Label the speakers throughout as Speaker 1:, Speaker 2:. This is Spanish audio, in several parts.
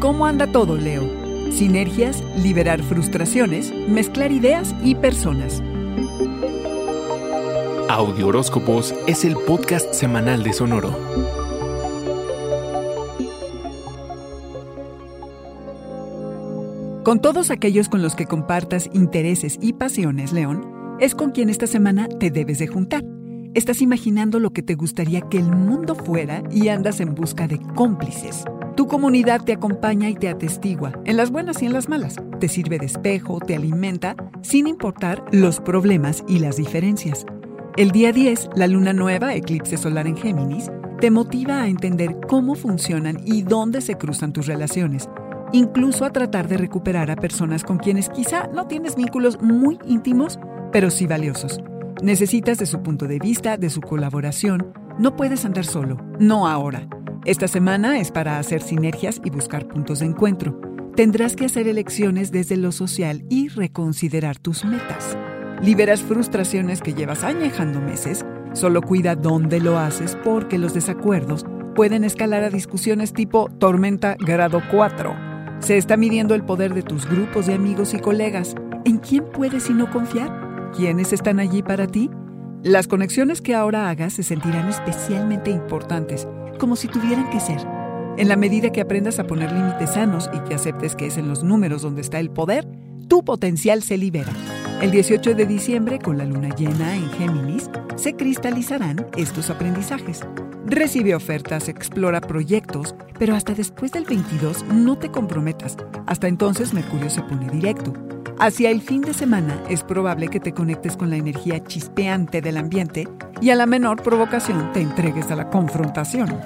Speaker 1: ¿Cómo anda todo, Leo? Sinergias, liberar frustraciones, mezclar ideas y personas.
Speaker 2: Audio Horóscopos es el podcast semanal de Sonoro.
Speaker 1: Con todos aquellos con los que compartas intereses y pasiones, León, es con quien esta semana te debes de juntar. Estás imaginando lo que te gustaría que el mundo fuera y andas en busca de cómplices. Tu comunidad te acompaña y te atestigua, en las buenas y en las malas. Te sirve de espejo, te alimenta, sin importar los problemas y las diferencias. El día 10, la luna nueva, eclipse solar en Géminis, te motiva a entender cómo funcionan y dónde se cruzan tus relaciones, incluso a tratar de recuperar a personas con quienes quizá no tienes vínculos muy íntimos, pero sí valiosos. Necesitas de su punto de vista, de su colaboración. No puedes andar solo, no ahora. Esta semana es para hacer sinergias y buscar puntos de encuentro. Tendrás que hacer elecciones desde lo social y reconsiderar tus metas. Liberas frustraciones que llevas añejando meses. Solo cuida dónde lo haces porque los desacuerdos pueden escalar a discusiones tipo tormenta grado 4. Se está midiendo el poder de tus grupos de amigos y colegas. ¿En quién puedes y no confiar? ¿Quiénes están allí para ti? Las conexiones que ahora hagas se sentirán especialmente importantes como si tuvieran que ser. En la medida que aprendas a poner límites sanos y que aceptes que es en los números donde está el poder, tu potencial se libera. El 18 de diciembre, con la luna llena en Géminis, se cristalizarán estos aprendizajes. Recibe ofertas, explora proyectos, pero hasta después del 22 no te comprometas. Hasta entonces Mercurio se pone directo. Hacia el fin de semana es probable que te conectes con la energía chispeante del ambiente y a la menor provocación te entregues a la confrontación.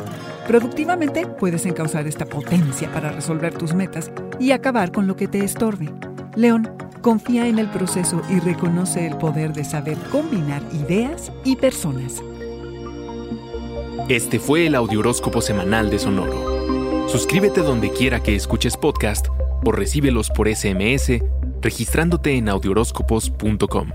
Speaker 1: Productivamente puedes encauzar esta potencia para resolver tus metas y acabar con lo que te estorbe. León, confía en el proceso y reconoce el poder de saber combinar ideas y personas.
Speaker 2: Este fue el Audioróscopo Semanal de Sonoro. Suscríbete donde quiera que escuches podcast o recíbelos por SMS registrándote en audioróscopos.com.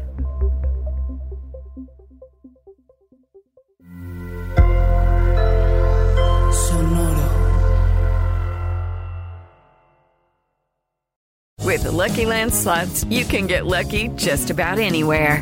Speaker 3: With the Lucky Land slots, you can get lucky just about anywhere.